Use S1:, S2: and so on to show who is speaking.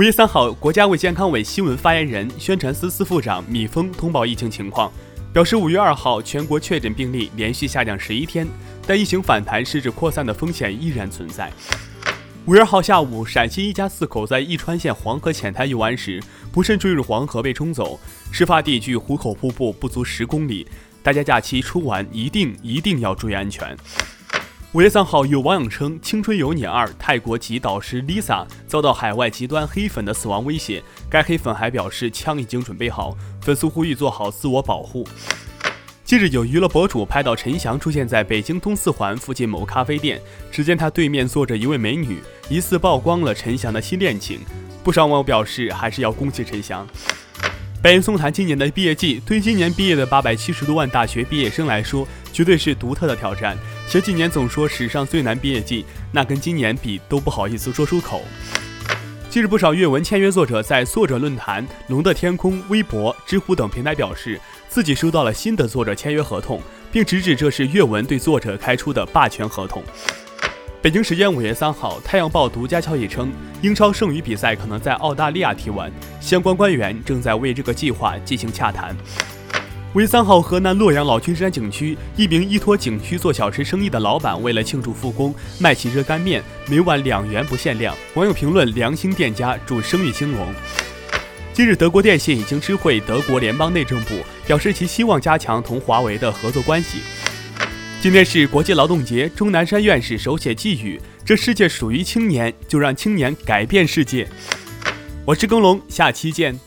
S1: 五月三号，国家卫健康委新闻发言人、宣传司司副长米峰通报疫情情况，表示五月二号全国确诊病例连续下降十一天，但疫情反弹甚至扩散的风险依然存在。五月二号下午，陕西一家四口在宜川县黄河浅滩游玩时，不慎坠入黄河被冲走。事发地距壶口瀑布不足十公里，大家假期出玩一定一定要注意安全。五月三号，有网友称《青春有你二》泰国籍导师 Lisa 遭到海外极端黑粉的死亡威胁，该黑粉还表示枪已经准备好，粉丝呼吁做好自我保护。近日，有娱乐博主拍到陈翔出现在北京东四环附近某咖啡店，只见他对面坐着一位美女，疑似曝光了陈翔的新恋情。不少网友表示，还是要恭喜陈翔。百人松谈今年的毕业季，对今年毕业的八百七十多万大学毕业生来说，绝对是独特的挑战。前几年总说史上最难毕业季，那跟今年比都不好意思说出口。近日，不少阅文签约作者在作者论坛、龙的天空、微博、知乎等平台表示，自己收到了新的作者签约合同，并直指这是阅文对作者开出的霸权合同。北京时间五月三号，《太阳报》独家消息称，英超剩余比赛可能在澳大利亚踢完，相关官员正在为这个计划进行洽谈。五月三号，河南洛阳老君山景区一名依托景区做小吃生意的老板，为了庆祝复工，卖起热干面，每碗两元不限量。网友评论：良心店家，祝生意兴隆。近日，德国电信已经知会德国联邦内政部，表示其希望加强同华为的合作关系。今天是国际劳动节，钟南山院士手写寄语：这世界属于青年，就让青年改变世界。我是耕龙，下期见。